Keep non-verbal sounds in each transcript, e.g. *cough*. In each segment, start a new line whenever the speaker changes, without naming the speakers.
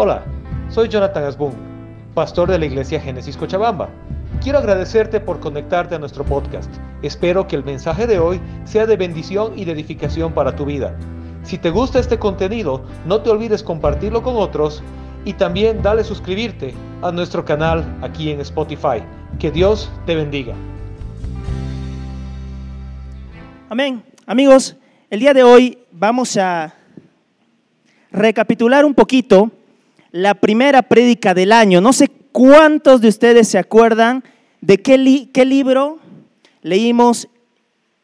Hola, soy Jonathan Asbun, pastor de la iglesia Génesis Cochabamba. Quiero agradecerte por conectarte a nuestro podcast. Espero que el mensaje de hoy sea de bendición y de edificación para tu vida. Si te gusta este contenido, no te olvides compartirlo con otros y también dale suscribirte a nuestro canal aquí en Spotify. Que Dios te bendiga.
Amén. Amigos, el día de hoy vamos a recapitular un poquito la primera prédica del año. No sé cuántos de ustedes se acuerdan de qué, qué libro leímos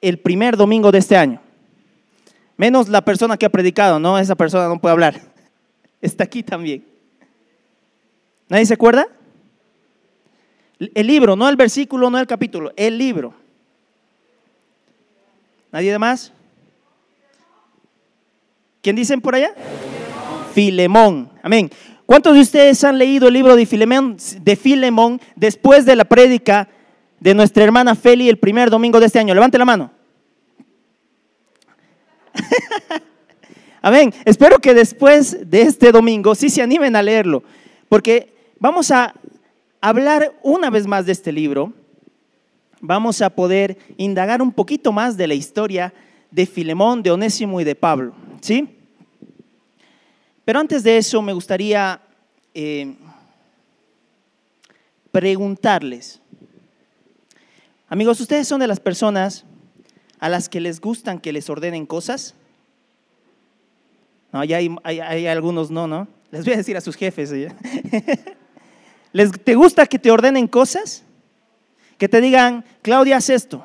el primer domingo de este año. Menos la persona que ha predicado, ¿no? Esa persona no puede hablar. *laughs* Está aquí también. ¿Nadie se acuerda? El libro, no el versículo, no el capítulo, el libro. ¿Nadie más? ¿Quién dicen por allá? Filemón. Amén. ¿Cuántos de ustedes han leído el libro de Filemón, de después de la prédica de nuestra hermana Feli el primer domingo de este año? Levante la mano. *laughs* Amén. Espero que después de este domingo sí se animen a leerlo, porque vamos a hablar una vez más de este libro. Vamos a poder indagar un poquito más de la historia de Filemón, de Onésimo y de Pablo. ¿Sí? Pero antes de eso me gustaría eh, preguntarles, amigos, ¿ustedes son de las personas a las que les gustan que les ordenen cosas? No, ya hay, algunos no, ¿no? Les voy a decir a sus jefes. *laughs* ¿Les, ¿Te gusta que te ordenen cosas? Que te digan, Claudia, haz esto.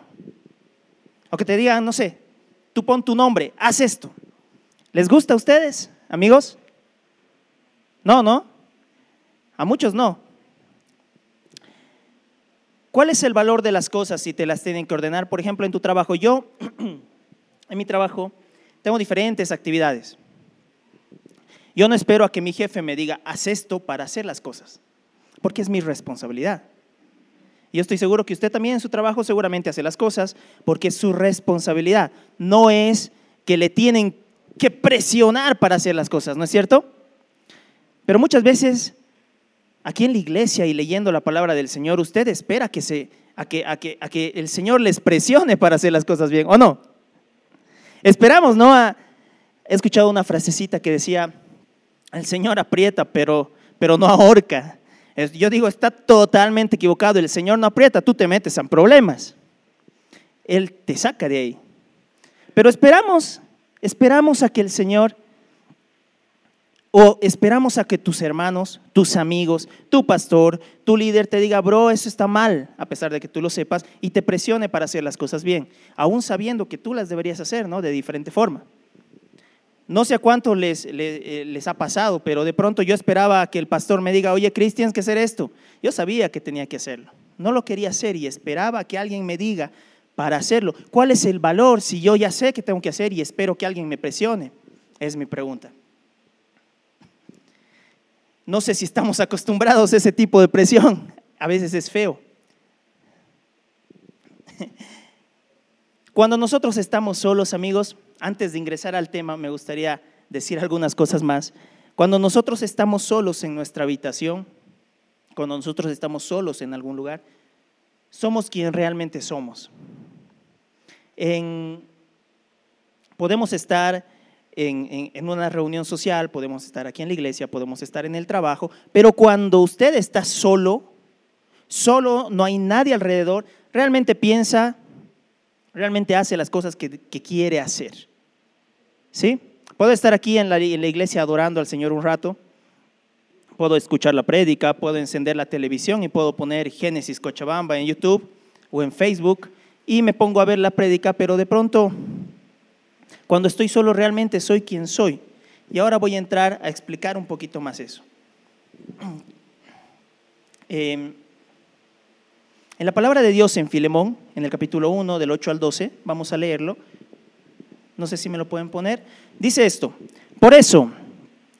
O que te digan, no sé, tú pon tu nombre, haz esto. ¿Les gusta a ustedes, amigos? No, no. A muchos no. ¿Cuál es el valor de las cosas si te las tienen que ordenar? Por ejemplo, en tu trabajo, yo, *clears throat* en mi trabajo, tengo diferentes actividades. Yo no espero a que mi jefe me diga, haz esto para hacer las cosas, porque es mi responsabilidad. Y yo estoy seguro que usted también en su trabajo seguramente hace las cosas porque es su responsabilidad. No es que le tienen que presionar para hacer las cosas, ¿no es cierto? Pero muchas veces aquí en la iglesia y leyendo la palabra del Señor, usted espera que se, a, que, a, que, a que el Señor les presione para hacer las cosas bien, ¿o no? Esperamos, ¿no? he escuchado una frasecita que decía, el Señor aprieta, pero, pero no ahorca. Yo digo, está totalmente equivocado. El Señor no aprieta, tú te metes en problemas. Él te saca de ahí. Pero esperamos, esperamos a que el Señor o esperamos a que tus hermanos, tus amigos, tu pastor, tu líder te diga, bro, eso está mal, a pesar de que tú lo sepas, y te presione para hacer las cosas bien, aún sabiendo que tú las deberías hacer, ¿no? De diferente forma. No sé a cuánto les, eh, les, ha pasado, pero de pronto yo esperaba que el pastor me diga, oye, Cristian, tienes que hacer esto. Yo sabía que tenía que hacerlo. No lo quería hacer y esperaba que alguien me diga para hacerlo. ¿Cuál es el valor si yo ya sé que tengo que hacer y espero que alguien me presione? Es mi pregunta. No sé si estamos acostumbrados a ese tipo de presión. A veces es feo. Cuando nosotros estamos solos, amigos, antes de ingresar al tema, me gustaría decir algunas cosas más. Cuando nosotros estamos solos en nuestra habitación, cuando nosotros estamos solos en algún lugar, somos quien realmente somos. podemos estar en, una reunión social, podemos estar aquí en la iglesia, podemos estar en el trabajo, pero cuando usted está solo, solo, no hay nadie alrededor, realmente piensa, realmente hace las cosas que, quiere hacer. ¿Sí? Puedo estar aquí en la, en la iglesia adorando al Señor un rato, puedo escuchar la prédica, puedo encender la televisión y puedo poner Génesis Cochabamba en YouTube o en Facebook y me pongo a ver la prédica, pero de pronto cuando estoy solo realmente soy quien soy. Y ahora voy a entrar a explicar un poquito más eso. *clears throat* Em, en la palabra de Dios en Filemón, en el capítulo 1, del 8 al 12, vamos a leerlo. No sé si me lo pueden poner. Dice esto, por eso,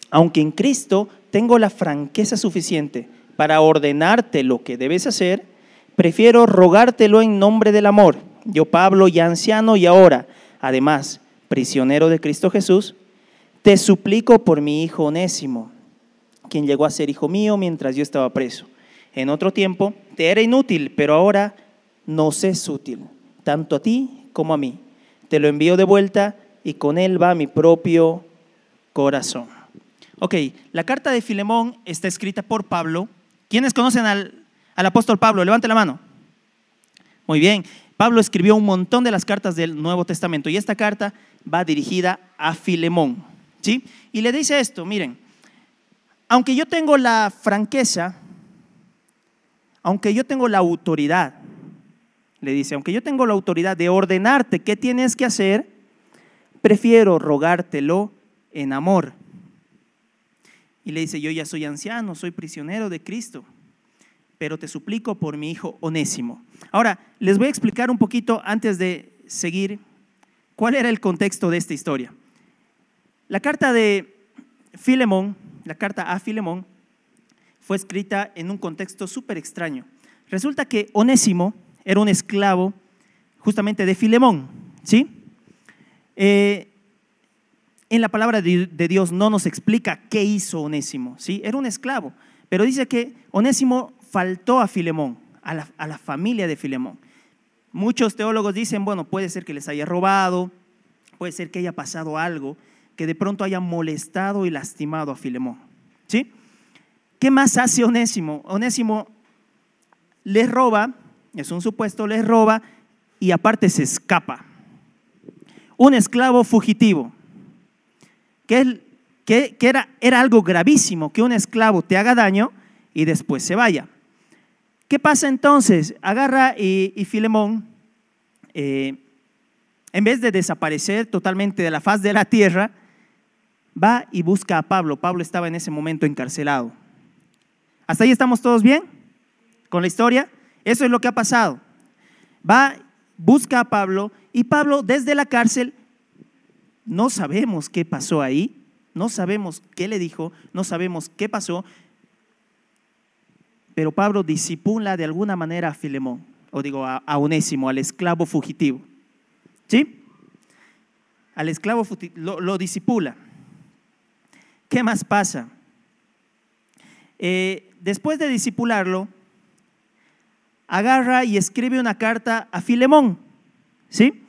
aunque en Cristo tengo la franqueza suficiente para ordenarte lo que debes hacer, prefiero rogártelo en nombre del amor. Yo, Pablo, ya anciano y ahora, además, prisionero de Cristo Jesús, te suplico por mi hijo onésimo, quien llegó a ser hijo mío mientras yo estaba preso. En otro tiempo te era inútil, pero ahora nos es útil, tanto a ti como a mí. Te lo envío de vuelta y con él va mi propio corazón. Ok, la carta de Filemón está escrita por Pablo. ¿Quiénes conocen al, al apóstol Pablo? Levante la mano. Muy bien, Pablo escribió un montón de las cartas del Nuevo Testamento y esta carta va dirigida a Filemón. ¿sí? Y le dice esto, miren, aunque yo tengo la franqueza, aunque yo tengo la autoridad, le dice, aunque yo tengo la autoridad de ordenarte qué tienes que hacer, prefiero rogártelo en amor. Y le dice, yo ya soy anciano, soy prisionero de Cristo, pero te suplico por mi hijo onésimo. Ahora, les voy a explicar un poquito antes de seguir cuál era el contexto de esta historia. La carta de Filemón, la carta a Filemón, fue escrita en un contexto súper extraño. Resulta que Onésimo era un esclavo justamente de Filemón, ¿sí? Eh, en la palabra de Dios no nos explica qué hizo Onésimo, ¿sí? Era un esclavo, pero dice que Onésimo faltó a Filemón, a la, a la familia de Filemón. Muchos teólogos dicen, bueno, puede ser que les haya robado, puede ser que haya pasado algo, que de pronto haya molestado y lastimado a Filemón. ¿Sí? ¿Qué más hace Onésimo? Onésimo les roba, es un supuesto, les roba y aparte se escapa. Un esclavo fugitivo, que, que, era, era algo gravísimo, que un esclavo te haga daño y después se vaya. ¿Qué pasa entonces? Agarra y, Filemón, eh, en vez de desaparecer totalmente de la faz de la tierra, va y busca a Pablo. Pablo estaba en ese momento encarcelado. ¿Hasta ahí estamos todos bien con la historia? Eso es lo que ha pasado. Va, busca a Pablo y Pablo desde la cárcel, no sabemos qué pasó ahí, no sabemos qué le dijo, no sabemos qué pasó, pero Pablo disipula de alguna manera a Filemón, o digo a, a Onésimo, al esclavo fugitivo. ¿Sí? Al esclavo fugitivo, lo, lo disipula. ¿Qué más pasa? Eh, después de disipularlo, agarra y escribe una carta a Filemón, ¿sí?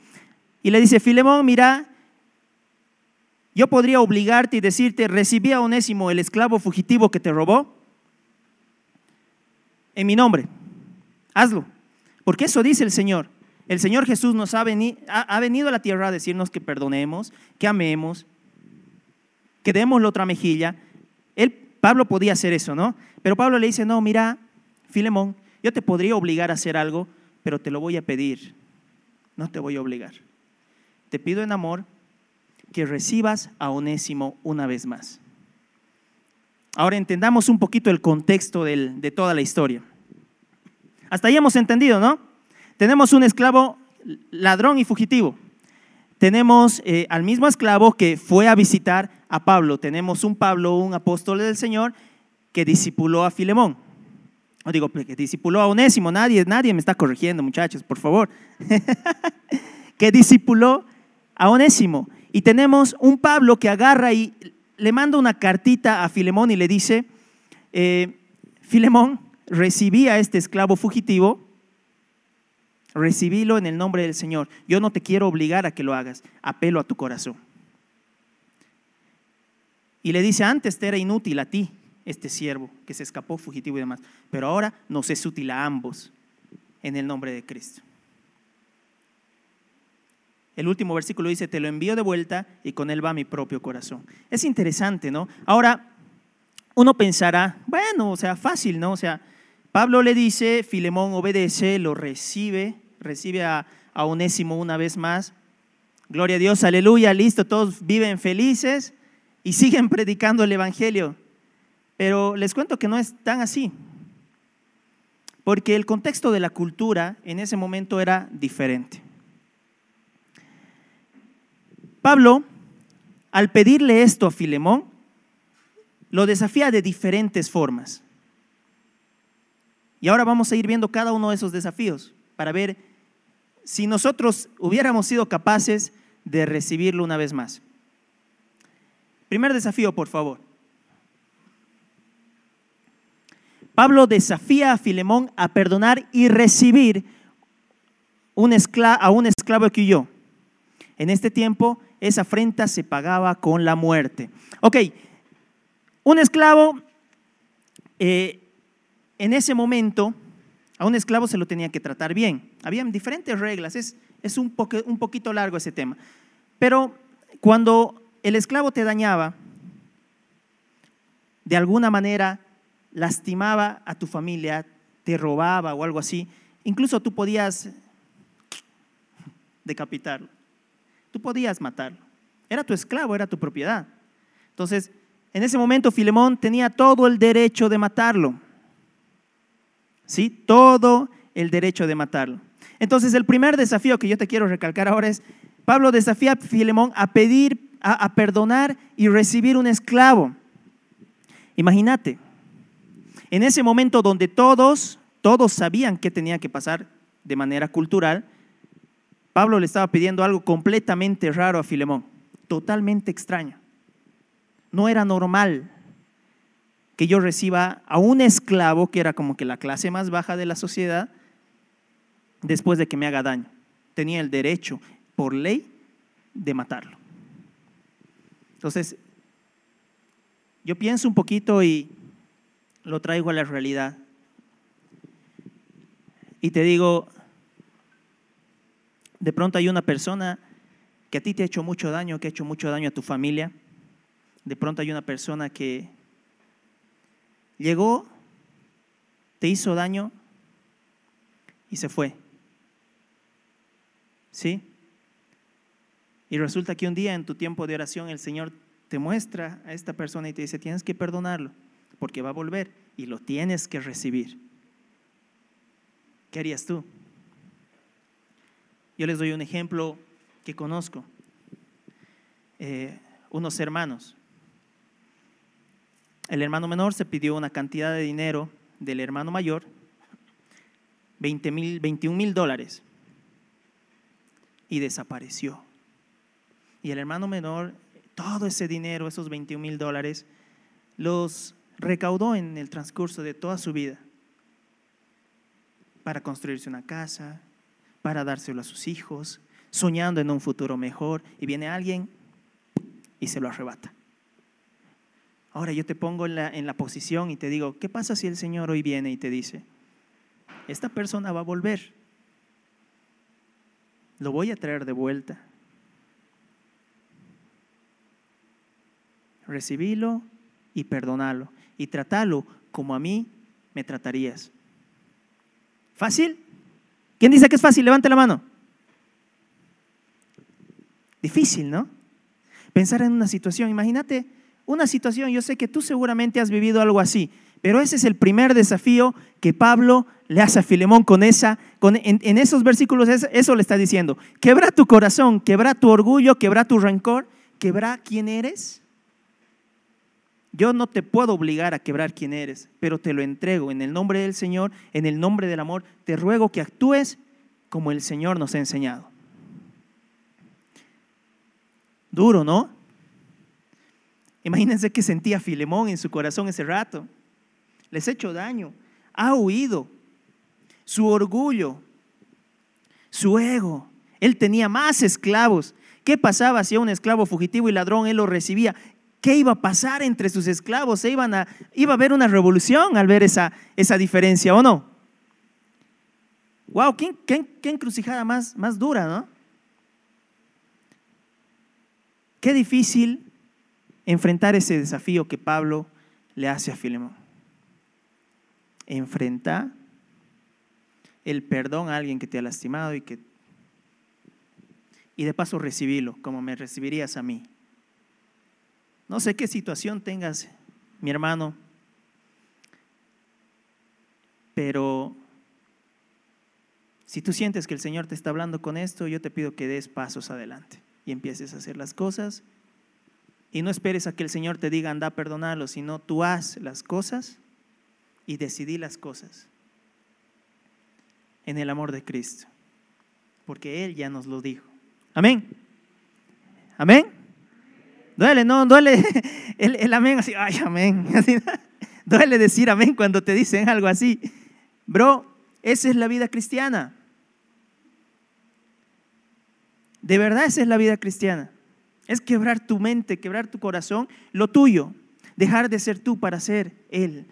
Y le dice, Filemón, mira, yo podría obligarte y decirte, recibí a Onésimo, el esclavo fugitivo que te robó, en mi nombre. Hazlo. Porque eso dice el Señor. El Señor Jesús nos ha, ha venido a la tierra a decirnos que perdonemos, que amemos, que demos la otra mejilla. Él, Pablo podía hacer eso, ¿no? Pero Pablo le dice, no, mira, Filemón, yo te podría obligar a hacer algo, pero te lo voy a pedir. No te voy a obligar. Te pido en amor que recibas a Onésimo una vez más. Ahora entendamos un poquito el contexto de toda la historia. Hasta ahí hemos entendido, ¿no? Tenemos un esclavo ladrón y fugitivo. Tenemos eh, al mismo esclavo que fue a visitar a Pablo. Tenemos un Pablo, un apóstol del Señor, que discipuló a Filemón. O digo, que discipuló a Onésimo. Nadie, nadie me está corrigiendo, muchachos, por favor. *laughs* que discipuló a Onésimo. Y tenemos un Pablo que agarra y le manda una cartita a Filemón y le dice, eh, Filemón, recibí a este esclavo fugitivo Recibílo en el nombre del Señor. Yo no te quiero obligar a que lo hagas. Apelo a tu corazón. Y le dice, antes te era inútil a ti este siervo que se escapó fugitivo y demás, pero ahora nos es útil a ambos en el nombre de Cristo. El último versículo dice, te lo envío de vuelta y con él va mi propio corazón. Es interesante, ¿no? Ahora, uno pensará, bueno, o sea, fácil, ¿no? O sea, Pablo le dice, Filemón obedece, lo recibe, recibe a, a Onésimo una vez más. Gloria a Dios, aleluya, listo, todos viven felices y siguen predicando el Evangelio. Pero les cuento que no es tan así, porque el contexto de la cultura en ese momento era diferente. Pablo, al pedirle esto a Filemón, lo desafía de diferentes formas. Y ahora vamos a ir viendo cada uno de esos desafíos para ver si nosotros hubiéramos sido capaces de recibirlo una vez más. Primer desafío, por favor. Pablo desafía a Filemón a perdonar y recibir a un esclavo que huyó. En este tiempo, esa afrenta se pagaba con la muerte. Ok, un esclavo, eh, en ese momento, a un esclavo se lo tenía que tratar bien. Habían diferentes reglas, es, un, un poquito largo ese tema. Pero cuando el esclavo te dañaba, de alguna manera lastimaba a tu familia, te robaba o algo así, incluso tú podías decapitarlo, tú podías matarlo. Era tu esclavo, era tu propiedad. Entonces, en ese momento Filemón tenía todo el derecho de matarlo. ¿Sí? Todo el derecho de matarlo. Entonces, el primer desafío que yo te quiero recalcar ahora es, Pablo desafía a Filemón a pedir, a, perdonar y recibir un esclavo. Imagínate, en ese momento donde todos, todos sabían qué tenía que pasar de manera cultural, Pablo le estaba pidiendo algo completamente raro a Filemón, totalmente extraño. No era normal que yo reciba a un esclavo, que era como que la clase más baja de la sociedad, después de que me haga daño. Tenía el derecho, por ley, de matarlo. Entonces, yo pienso un poquito y lo traigo a la realidad. Y te digo, de pronto hay una persona que a ti te ha hecho mucho daño, que ha hecho mucho daño a tu familia. De pronto hay una persona que llegó, te hizo daño y se fue. ¿Sí? Y resulta que un día en tu tiempo de oración el Señor te muestra a esta persona y te dice, tienes que perdonarlo porque va a volver y lo tienes que recibir. ¿Qué harías tú? Yo les doy un ejemplo que conozco. Eh, unos hermanos. El hermano menor se pidió una cantidad de dinero del hermano mayor, 20 mil, 21 mil dólares, y desapareció. Y el hermano menor, todo ese dinero, esos 21 mil dólares, los recaudó en el transcurso de toda su vida para construirse una casa, para dárselo a sus hijos, soñando en un futuro mejor, y viene alguien y se lo arrebata. Ahora yo te pongo en la, en la posición y te digo, ¿qué pasa si el Señor hoy viene y te dice, esta persona va a volver? Lo voy a traer de vuelta. Recibílo y perdonalo y tratalo como a mí me tratarías. ¿Fácil? ¿Quién dice que es fácil? Levante la mano. Difícil, ¿no? Pensar en una situación, imagínate una situación, yo sé que tú seguramente has vivido algo así, pero ese es el primer desafío que Pablo le hace a Filemón con esa, con, en, en, esos versículos, eso le está diciendo. Quebra tu corazón, quebra tu orgullo, quebra tu rencor, quebra quién eres yo no te puedo obligar a quebrar quién eres, pero te lo entrego en el nombre del Señor, en el nombre del amor. Te ruego que actúes como el Señor nos ha enseñado. Duro, ¿no? Imagínense que sentía Filemón en su corazón ese rato. Les ha hecho daño, ha huido. Su orgullo, su ego. Él tenía más esclavos. ¿Qué pasaba si un esclavo fugitivo y ladrón él lo recibía? ¿Qué iba a pasar entre sus esclavos? ¿Se iban a, iba a haber una revolución al ver esa, esa diferencia, ¿o no? ¡Wow! ¿Qué, qué, encrucijada más, más dura, ¿no? Qué difícil enfrentar ese desafío que Pablo le hace a Filemón. Enfrentar el perdón a alguien que te ha lastimado y que y de paso recibirlo como me recibirías a mí. No sé qué situación tengas, mi hermano, pero si tú sientes que el Señor te está hablando con esto, yo te pido que des pasos adelante y empieces a hacer las cosas. Y no esperes a que el Señor te diga anda a perdonarlo, sino tú haz las cosas y decidí las cosas en el amor de Cristo, porque Él ya nos lo dijo. Amén. Amén. Duele, no, duele *laughs* el, amén así, ay, amén. *laughs* Duele decir amén cuando te dicen algo así. Bro, esa es la vida cristiana. De verdad esa es la vida cristiana. Es quebrar tu mente, quebrar tu corazón, lo tuyo. Dejar de ser tú para ser Él.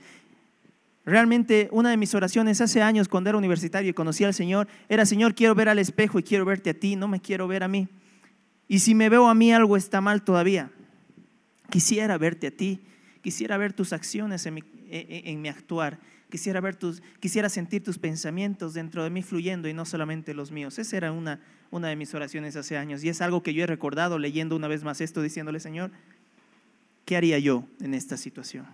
Realmente una de mis oraciones hace años cuando era universitario y conocí al Señor era, Señor, quiero ver al espejo y quiero verte a ti, no me quiero ver a mí. Y si me veo a mí algo está mal todavía. Quisiera verte a ti, quisiera ver tus acciones en mi, en mi actuar, quisiera, ver tus, quisiera sentir tus pensamientos dentro de mí fluyendo y no solamente los míos. Esa era una, una de mis oraciones hace años y es algo que yo he recordado leyendo una vez más esto, diciéndole, Señor, ¿qué haría yo en esta situación?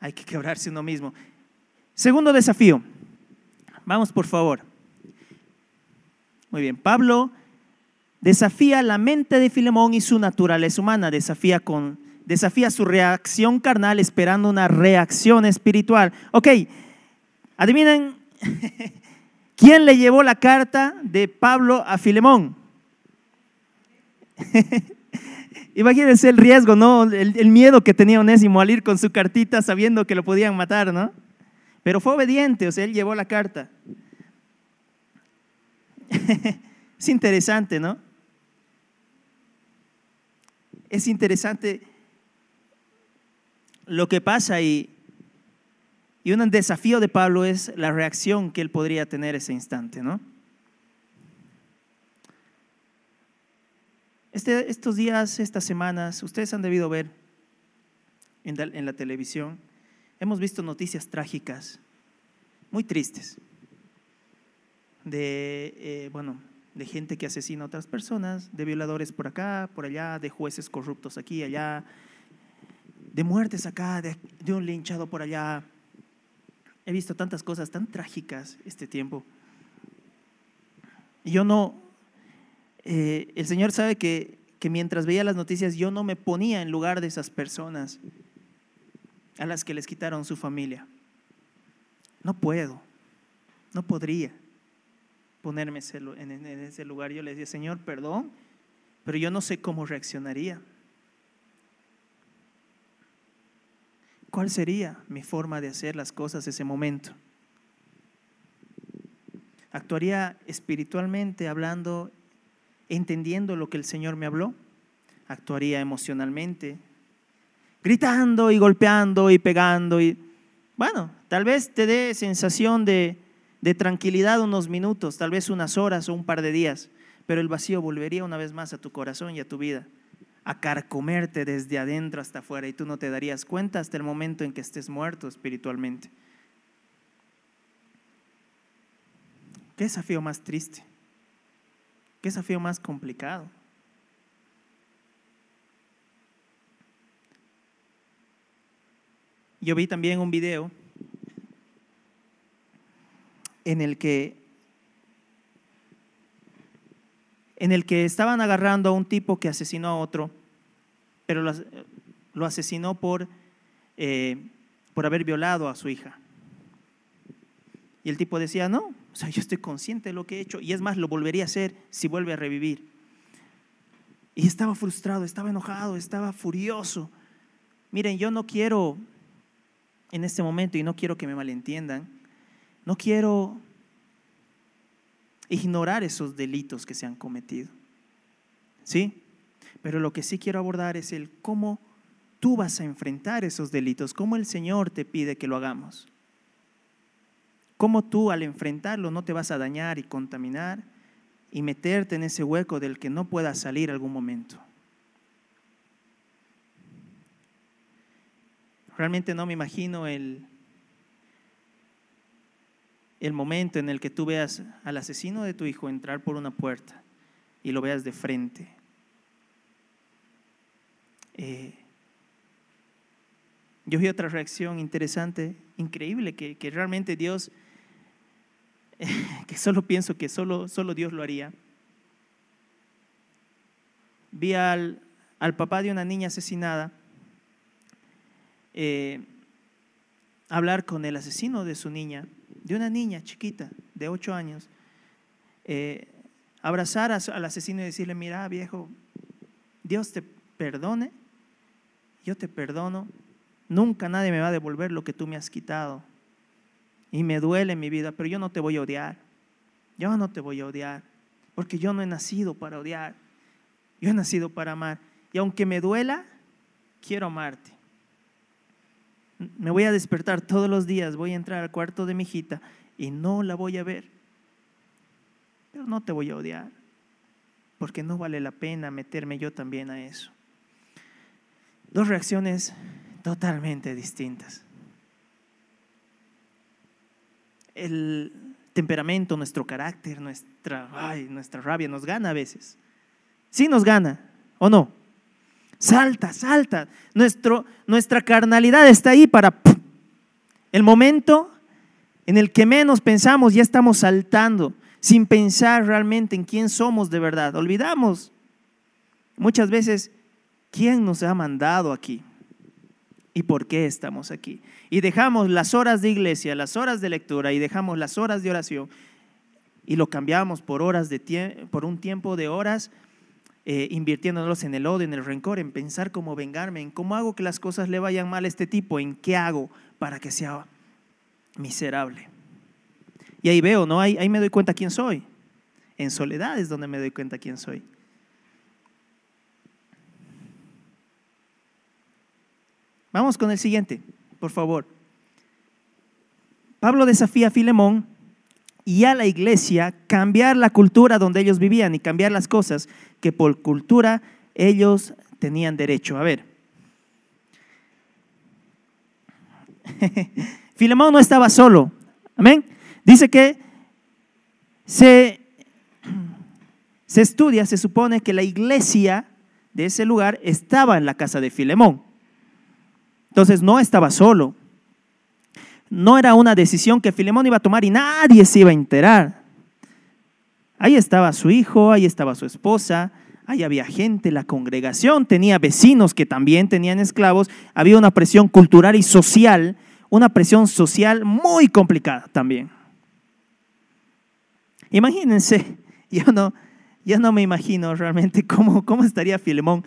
Hay que quebrarse uno mismo. Segundo desafío. Vamos, por favor. Muy bien, Pablo desafía la mente de Filemón y su naturaleza humana, desafía, con, desafía su reacción carnal esperando una reacción espiritual. Ok, adivinen, *laughs* ¿quién le llevó la carta de Pablo a Filemón? *laughs* Imagínense el riesgo, ¿no? El, miedo que tenía Onésimo al ir con su cartita sabiendo que lo podían matar, ¿no? Pero fue obediente, o sea, él llevó la carta. *laughs* es interesante, ¿no? Es interesante lo que pasa y, y un desafío de Pablo es la reacción que él podría tener ese instante, ¿no? Este, estos días, estas semanas, ustedes han debido ver en la, televisión, hemos visto noticias trágicas, muy tristes, de, eh, bueno, de gente que asesina a otras personas, de violadores por acá, por allá, de jueces corruptos aquí, allá, de muertes acá, de, un linchado por allá. He visto tantas cosas tan trágicas este tiempo. Yo no, eh, el Señor sabe que, que mientras veía las noticias yo no me ponía en lugar de esas personas a las que les quitaron su familia. No puedo, no podría ponerme en ese lugar. Yo le decía, Señor, perdón, pero yo no sé cómo reaccionaría. ¿Cuál sería mi forma de hacer las cosas ese momento? ¿Actuaría espiritualmente hablando, entendiendo lo que el Señor me habló? ¿Actuaría emocionalmente, gritando y golpeando y pegando? Y bueno, tal vez te dé sensación de, de tranquilidad unos minutos, tal vez unas horas o un par de días, pero el vacío volvería una vez más a tu corazón y a tu vida, a carcomerte desde adentro hasta afuera y tú no te darías cuenta hasta el momento en que estés muerto espiritualmente. ¿Qué desafío más triste? ¿Qué desafío más complicado? Yo vi también un video en el que en el que estaban agarrando a un tipo que asesinó a otro, pero lo, asesinó por, eh, por haber violado a su hija. Y el tipo decía, no, o sea, yo estoy consciente de lo que he hecho y es más, lo volvería a hacer si vuelve a revivir. Y estaba frustrado, estaba enojado, estaba furioso. Miren, yo no quiero en este momento, y no quiero que me malentiendan, no quiero ignorar esos delitos que se han cometido. ¿Sí? Pero lo que sí quiero abordar es el cómo tú vas a enfrentar esos delitos, cómo el Señor te pide que lo hagamos. Cómo tú al enfrentarlo no te vas a dañar y contaminar y meterte en ese hueco del que no puedas salir algún momento. Realmente no me imagino el, el momento en el que tú veas al asesino de tu hijo entrar por una puerta y lo veas de frente. Eh, yo vi otra reacción interesante, increíble, que, realmente Dios, *laughs* que solo pienso que solo, solo Dios lo haría. Vi al, al papá de una niña asesinada eh, hablar con el asesino de su niña de una niña chiquita de ocho años, eh, abrazar al asesino y decirle, mira viejo, Dios te perdone, yo te perdono, Nunca nadie me va a devolver lo que tú me has quitado. Y me duele mi vida, pero yo no te voy a odiar. Yo no te voy a odiar, porque yo no he nacido para odiar. Yo he nacido para amar. Y aunque me duela, quiero amarte. Me voy a despertar todos los días, voy a entrar al cuarto de mi hijita y no la voy a ver. Pero no te voy a odiar, porque no vale la pena meterme yo también a eso. Dos reacciones totalmente distintas. El temperamento, nuestro carácter, nuestra, nuestra rabia nos gana a veces. Sí nos gana, ¿o no? Salta, salta. Nuestro, nuestra carnalidad está ahí para el momento en el que menos pensamos, ya estamos saltando, sin pensar realmente en quién somos de verdad. Olvidamos muchas veces quién nos ha mandado aquí y por qué estamos aquí. Y dejamos las horas de iglesia, las horas de lectura y dejamos las horas de oración y lo cambiamos por horas de por un tiempo de horas eh, invirtiéndonos en el odio, en el rencor, en pensar cómo vengarme, en cómo hago que las cosas le vayan mal a este tipo, en qué hago para que sea miserable. Y ahí veo, ¿no? Ahí, ahí me doy cuenta quién soy. En soledad es donde me doy cuenta quién soy. Vamos con el siguiente, por favor. Pablo desafía a Filemón y a la iglesia cambiar la cultura donde ellos vivían y cambiar las cosas que por cultura ellos tenían derecho. A ver. *laughs* Filemón no estaba solo. Amén. Dice que se, se estudia, se supone que la iglesia de ese lugar estaba en la casa de Filemón. Entonces no estaba solo. No era una decisión que Filemón iba a tomar y nadie se iba a enterar. Ahí estaba su hijo, ahí estaba su esposa, ahí había gente, la congregación tenía vecinos que también tenían esclavos, había una presión cultural y social, una presión social muy complicada también. Imagínense, *laughs* yo no, no me imagino realmente cómo, cómo estaría Filemón.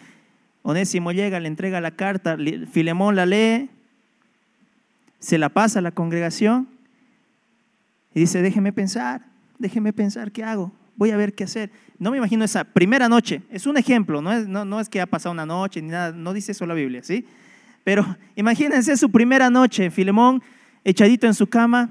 Onésimo llega, le entrega la carta, Filemón la lee, se la pasa a la congregación y dice, déjeme pensar, déjeme pensar qué hago, voy a ver qué hacer. No me imagino esa primera noche, es un ejemplo, no es, no, es que ha pasado una noche ni nada, no dice eso la Biblia, ¿sí? Pero *laughs* imagínense su primera noche, Filemón echadito en su cama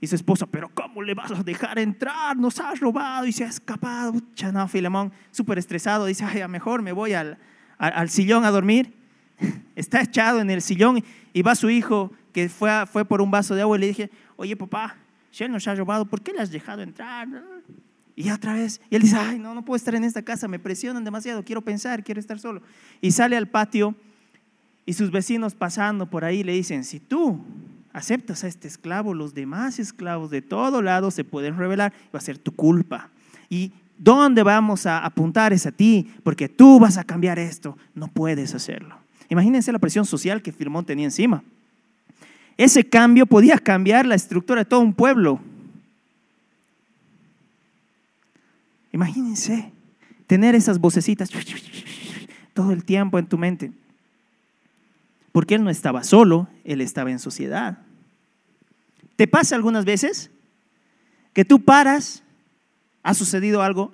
y su esposa, pero ¿cómo le vas a dejar entrar? Nos has robado y se ha escapado. Pucha, no, Filemón, súper estresado, dice, ay, mejor me voy al, al sillón a dormir. *laughs* Está echado en el sillón y va su hijo que fue, fue por un vaso de agua y le dije, oye papá, Shell nos ha robado, ¿por qué le has dejado entrar? Y otra vez, y él dice, ay, no, no puedo estar en esta casa, me presionan demasiado, quiero pensar, quiero estar solo. Y sale al patio y sus vecinos pasando por ahí le dicen, si tú aceptas a este esclavo, los demás esclavos de todo lado se pueden revelar, va a ser tu culpa. Y dónde vamos a apuntar es a ti, porque tú vas a cambiar esto, no puedes hacerlo. Imagínense la presión social que Firmón tenía encima. Ese cambio podía cambiar la estructura de todo un pueblo. Imagínense tener esas vocecitas todo el tiempo en tu mente. Porque él no estaba solo, él estaba en sociedad. ¿Te pasa algunas veces que tú paras, ha sucedido algo,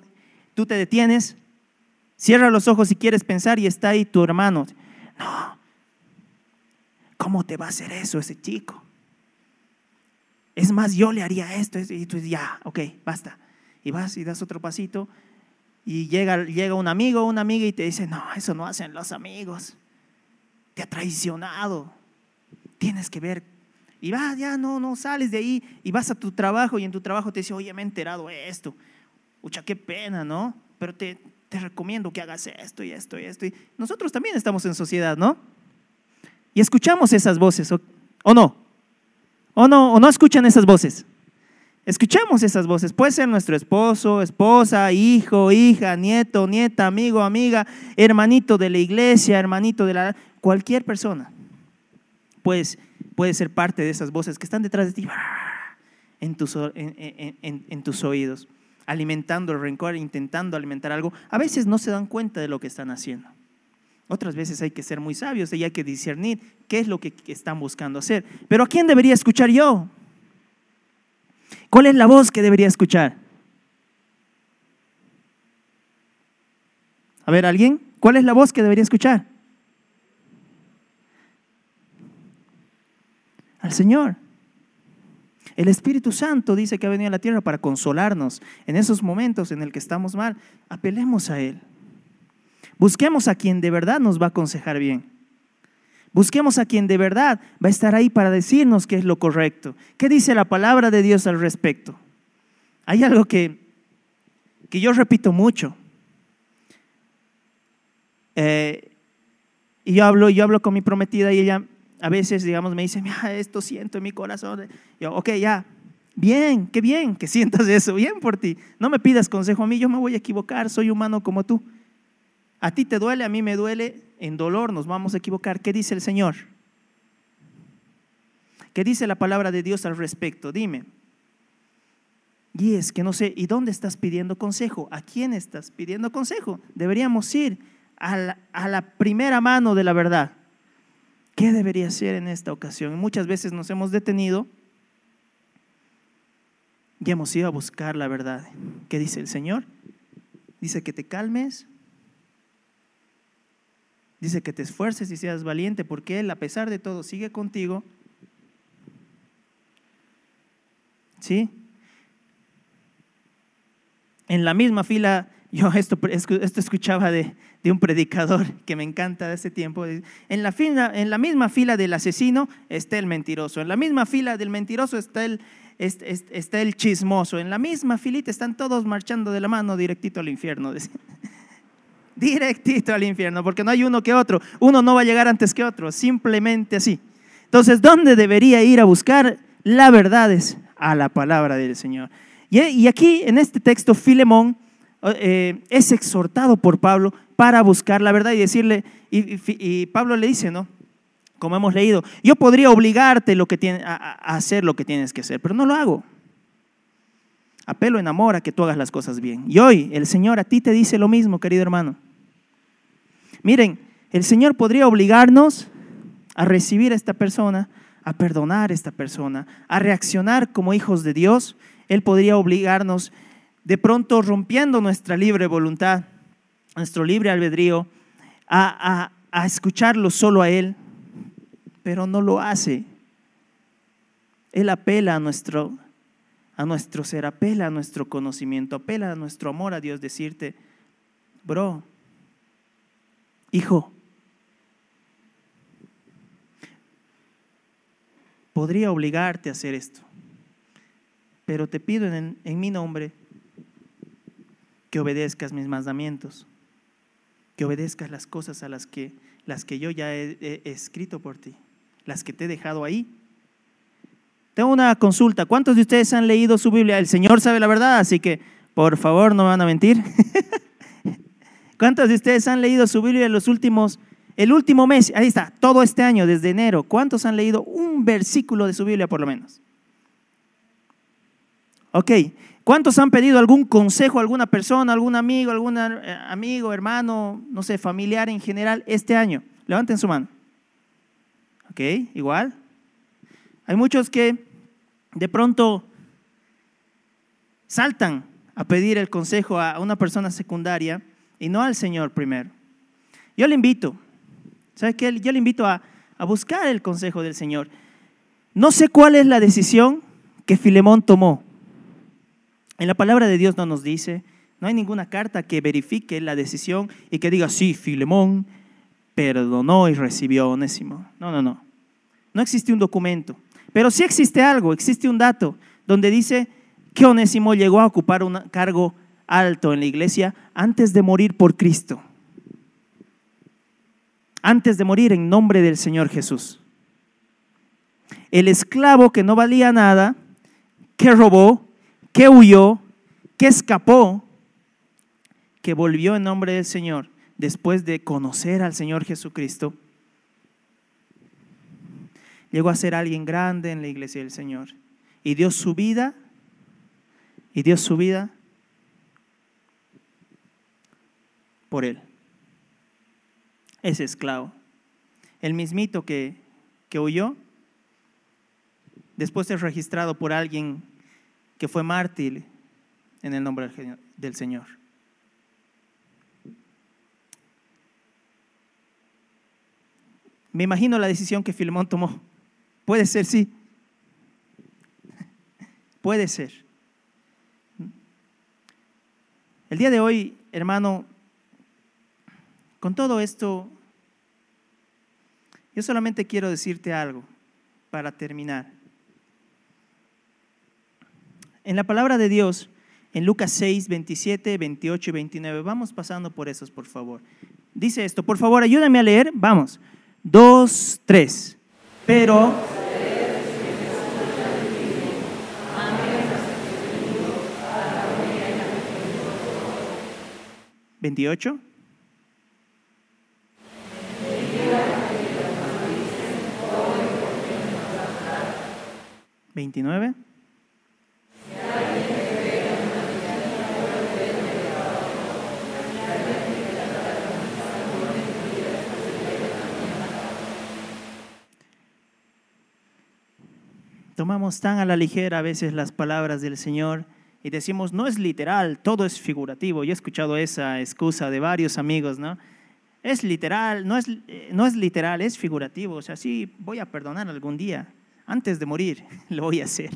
tú te detienes, cierras los ojos si quieres pensar y está ahí tu hermano? No, ¿Cómo te va a hacer eso ese chico? Es más, yo le haría esto. Y tú dices, ya, ok, basta. Y vas y das otro pasito. Y llega, llega un amigo o una amiga y te dice, no, eso no hacen los amigos. Te ha traicionado. Tienes que ver. Y vas, ya no, no sales de ahí y vas a tu trabajo y en tu trabajo te dice, oye, me he enterado esto. Ucha, qué pena, ¿no? Pero te, te recomiendo que hagas esto y esto y esto. Y nosotros también estamos en sociedad, ¿no? Y escuchamos esas voces, ¿o, no? ¿O no? ¿O no escuchan esas voces? Escuchamos esas voces. Puede ser nuestro esposo, esposa, hijo, hija, nieto, nieta, amigo, amiga, hermanito de la iglesia, hermanito de la... Cualquier persona. Pues puede ser parte de esas voces que están detrás de ti en tus, en tus oídos, alimentando el rencor, intentando alimentar algo. A veces no se dan cuenta de lo que están haciendo. Otras veces hay que ser muy sabios y hay que discernir qué es lo que están buscando hacer. Pero ¿a quién debería escuchar yo? ¿Cuál es la voz que debería escuchar? A ver, ¿alguien? ¿Cuál es la voz que debería escuchar? Al Señor. El Espíritu Santo dice que ha venido a la tierra para consolarnos en esos momentos en el que estamos mal. Apelemos a Él. Busquemos a quien de verdad nos va a aconsejar bien. Busquemos a quien de verdad va a estar ahí para decirnos qué es lo correcto. ¿Qué dice la palabra de Dios al respecto? Hay algo que, que yo repito mucho. Eh, y yo hablo, yo hablo con mi prometida y ella a veces, digamos, me dice, mira, esto siento en mi corazón. yo, ok, ya, bien, qué bien que sientas eso, bien por ti. No me pidas consejo a mí, yo me voy a equivocar, soy humano como tú. A ti te duele, a mí me duele, en dolor nos vamos a equivocar. ¿Qué dice el Señor? ¿Qué dice la palabra de Dios al respecto? Dime. Y es que no sé, ¿y dónde estás pidiendo consejo? ¿A quién estás pidiendo consejo? Deberíamos ir a la, primera mano de la verdad. ¿Qué debería ser en esta ocasión? Muchas veces nos hemos detenido y hemos ido a buscar la verdad. ¿Qué dice el Señor? Dice que te calmes, Dice que te esfuerces y seas valiente porque Él, a pesar de todo, sigue contigo. ¿Sí? En la misma fila, yo esto, esto escuchaba de, un predicador que me encanta de ese tiempo. En la, fila, en la misma fila del asesino está el mentiroso. En la misma fila del mentiroso está el, está el chismoso. En la misma filita están todos marchando de la mano directito al infierno *laughs* directito al infierno, porque no hay uno que otro. Uno no va a llegar antes que otro, simplemente así. Entonces, ¿dónde debería ir a buscar la verdad? Es a la palabra del Señor. Y, aquí, en este texto, Filemón eh, es exhortado por Pablo para buscar la verdad y decirle, y, Pablo le dice, ¿no? Como hemos leído, yo podría obligarte a, a hacer lo que tienes que hacer, pero no lo hago. Apelo en amor a que tú hagas las cosas bien. Y hoy el Señor a ti te dice lo mismo, querido hermano. Miren, el Señor podría obligarnos a recibir a esta persona, a perdonar a esta persona, a reaccionar como hijos de Dios. Él podría obligarnos de pronto rompiendo nuestra libre voluntad, nuestro libre albedrío, a, escucharlo solo a Él, pero no lo hace. Él apela a nuestro, a nuestro ser, apela a nuestro conocimiento, apela a nuestro amor a Dios, decirte, bro, hijo, podría obligarte a hacer esto, pero te pido en, mi nombre que obedezcas mis mandamientos, que obedezcas las cosas a las que, las que yo ya he, escrito por ti, las que te he dejado ahí. Tengo una consulta. ¿Cuántos de ustedes han leído su Biblia? El Señor sabe la verdad, así que por favor no van a mentir. *laughs* ¿Cuántos de ustedes han leído su Biblia en los últimos, el último mes? Ahí está, todo este año, desde enero. ¿Cuántos han leído un versículo de su Biblia por lo menos? Ok. ¿Cuántos han pedido algún consejo a alguna persona, algún amigo, algún eh, amigo, hermano, no sé, familiar en general este año? Levanten su mano. Ok, igual. Hay muchos que de pronto saltan a pedir el consejo a una persona secundaria y no al Señor primero. Yo le invito, ¿sabe qué? Yo le invito a, a buscar el consejo del Señor. No sé cuál es la decisión que Filemón tomó. En la palabra de Dios no nos dice, no hay ninguna carta que verifique la decisión y que diga, sí, Filemón perdonó y recibió a Onésimo. No, no, no. No existe un documento. Pero sí existe algo, existe un dato donde dice que Onésimo llegó a ocupar un cargo alto en la iglesia antes de morir por Cristo. Antes de morir en nombre del Señor Jesús. El esclavo que no valía nada, que robó, que huyó, que escapó, que volvió en nombre del Señor después de conocer al Señor Jesucristo, llegó a ser alguien grande en la iglesia del Señor y dio su vida y dio su vida por Él. ese esclavo. El mismito que, que huyó, después es registrado por alguien que fue mártir en el nombre del Señor. Me imagino la decisión que Filemón tomó. Puede ser, sí. Puede ser. El día de hoy, hermano, con todo esto, yo solamente quiero decirte algo para terminar. En la palabra de Dios, en Lucas 6, 27, 28 y 29, vamos pasando por esos, por favor. Dice esto, por favor, ayúdame a leer, vamos. Dos, tres. Pero... ¿28? ¿29? Tomamos tan a la ligera a veces las palabras del Señor y decimos, no es literal, todo es figurativo. Yo he escuchado esa excusa de varios amigos, ¿no? Es literal, no es, eh, no es literal, es figurativo. O sea, sí, voy a perdonar algún día. Antes de morir, *laughs* lo voy a hacer.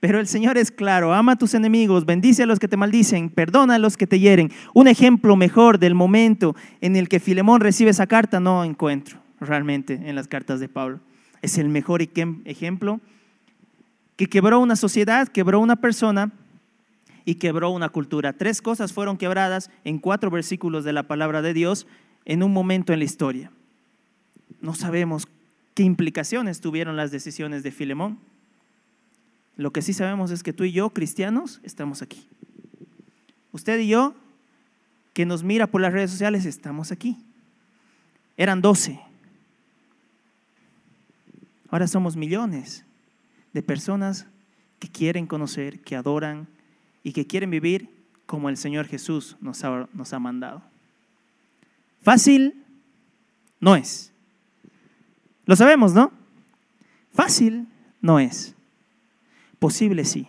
Pero el Señor es claro, ama a tus enemigos, bendice a los que te maldicen, perdona a los que te hieren. Un ejemplo mejor del momento en el que Filemón recibe esa carta no encuentro realmente en las cartas de Pablo es el mejor ejemplo, que quebró una sociedad, quebró una persona y quebró una cultura. Tres cosas fueron quebradas en cuatro versículos de la palabra de Dios en un momento en la historia. No sabemos qué implicaciones tuvieron las decisiones de Filemón. Lo que sí sabemos es que tú y yo, cristianos, estamos aquí. Usted y yo, que nos mira por las redes sociales, estamos aquí. Eran doce. Ahora somos millones de personas que quieren conocer, que adoran y que quieren vivir como el Señor Jesús nos ha, nos ha mandado. Fácil no es. Lo sabemos, ¿no? Fácil no es. Posible sí.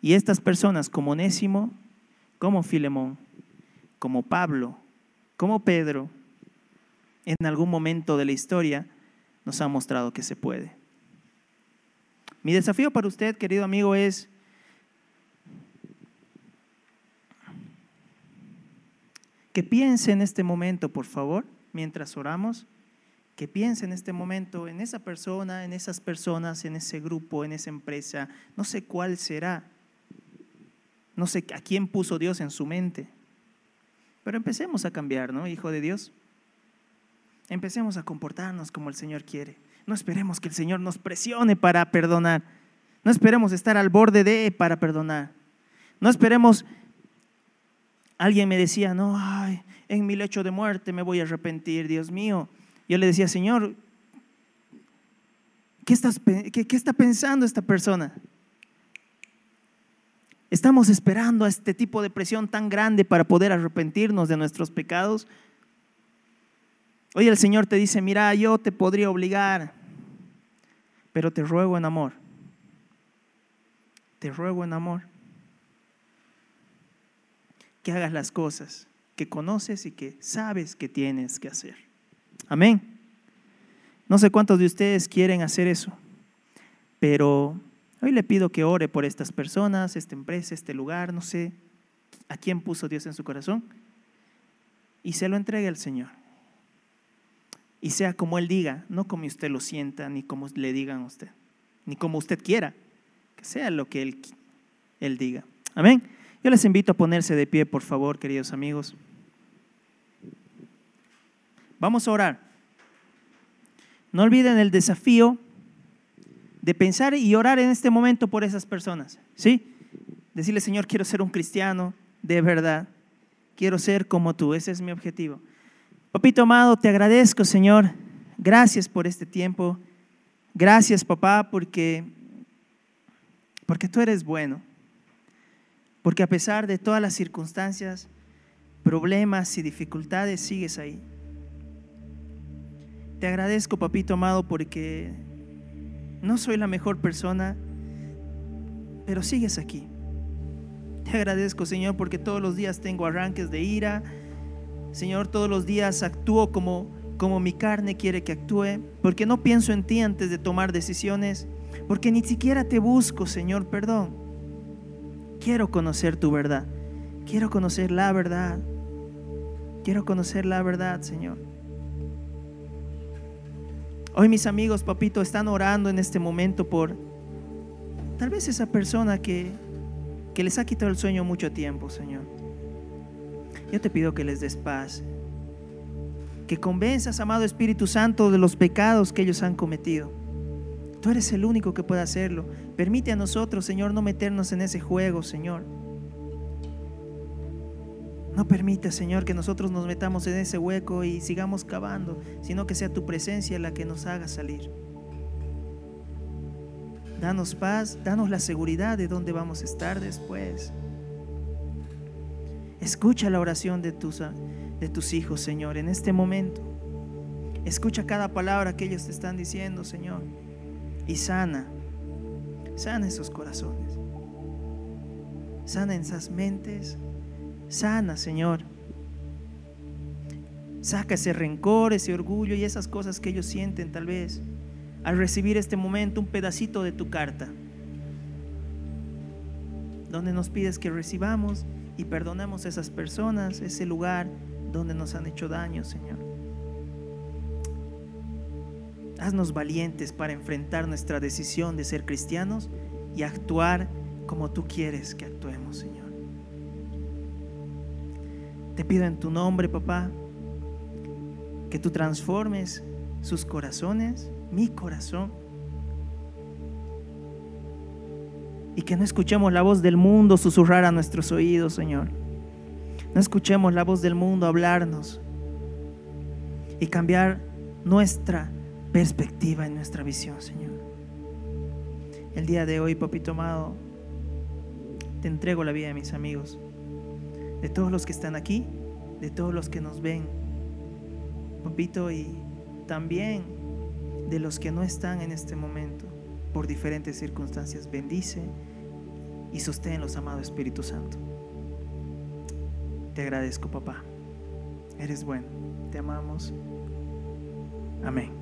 Y estas personas como Nésimo, como Filemón, como Pablo, como Pedro, en algún momento de la historia nos ha mostrado que se puede. Mi desafío para usted, querido amigo, es que piense en este momento, por favor, mientras oramos, que piense en este momento en esa persona, en esas personas, en ese grupo, en esa empresa. No sé cuál será. No sé a quién puso Dios en su mente. Pero empecemos a cambiar, ¿no, Hijo de Dios? Empecemos a comportarnos como el Señor quiere. No esperemos que el Señor nos presione para perdonar. No esperemos estar al borde de para perdonar. No esperemos. Alguien me decía, no, ay, en mi lecho de muerte me voy a arrepentir, Dios mío. Yo le decía, Señor, ¿qué, estás, qué, está pensando esta persona? Estamos esperando a este tipo de presión tan grande para poder arrepentirnos de nuestros pecados. Hoy el Señor te dice, mira, yo te podría obligar, pero te ruego en amor. Te ruego en amor que hagas las cosas que conoces y que sabes que tienes que hacer. Amén. No sé cuántos de ustedes quieren hacer eso, pero hoy le pido que ore por estas personas, esta empresa, este lugar, no sé a quién puso Dios en su corazón, y se lo entregue al Señor y sea como Él diga, no como usted lo sienta, ni como le digan a usted, ni como usted quiera, que sea lo que Él, él diga. Amén. Yo les invito a ponerse de pie, por favor, queridos amigos. Vamos a orar. No olviden el desafío de pensar y orar en este momento por esas personas. ¿Sí? Decirle, Señor, quiero ser un cristiano de verdad. Quiero ser como tú. Ese es mi objetivo. Papito amado, te agradezco, Señor. Gracias por este tiempo. Gracias, papá, porque, porque tú eres bueno. Porque a pesar de todas las circunstancias, problemas y dificultades, sigues ahí. Te agradezco, papito amado, porque no soy la mejor persona, pero sigues aquí. Te agradezco, Señor, porque todos los días tengo arranques de ira. Señor, todos los días actúo como, como mi carne quiere que actúe, porque no pienso en ti antes de tomar decisiones, porque ni siquiera te busco, Señor, perdón. Quiero conocer tu verdad. Quiero conocer la verdad. Quiero conocer la verdad, Señor. Hoy mis amigos, papito, están orando en este momento por tal vez esa persona que, que les ha quitado el sueño mucho tiempo, Señor. Yo te pido que les des paz, que convenzas, amado Espíritu Santo, de los pecados que ellos han cometido. Tú eres el único que puede hacerlo. Permite a nosotros, Señor, no meternos en ese juego, Señor. No permite, Señor, que nosotros nos metamos en ese hueco y sigamos cavando, sino que sea tu presencia la que nos haga salir. Danos paz, danos la seguridad de dónde vamos a estar después. Escucha la oración de tus, de tus hijos, Señor, en este momento. Escucha cada palabra que ellos te están diciendo, Señor. Y sana, sana esos corazones. Sana esas mentes Sana, Señor. Saca ese rencor, ese orgullo y esas cosas que ellos sienten tal vez al recibir este momento un pedacito de tu carta, donde nos pides que recibamos y perdonemos a esas personas, ese lugar donde nos han hecho daño, Señor. Haznos valientes para enfrentar nuestra decisión de ser cristianos y actuar como tú quieres que actuemos, Señor. Te pido en tu nombre, papá, que tú transformes sus corazones, mi corazón, y que no escuchemos la voz del mundo susurrar a nuestros oídos, Señor. No escuchemos la voz del mundo hablarnos y cambiar nuestra perspectiva y nuestra visión, Señor. El día de hoy, papito amado, te entrego la vida de mis amigos de todos los que están aquí, de todos los que nos ven, papito, y también de los que no están en este momento por diferentes circunstancias. Bendice y sostén los amados Espíritu Santo. Te agradezco, papá. Eres bueno. Te amamos. Amén.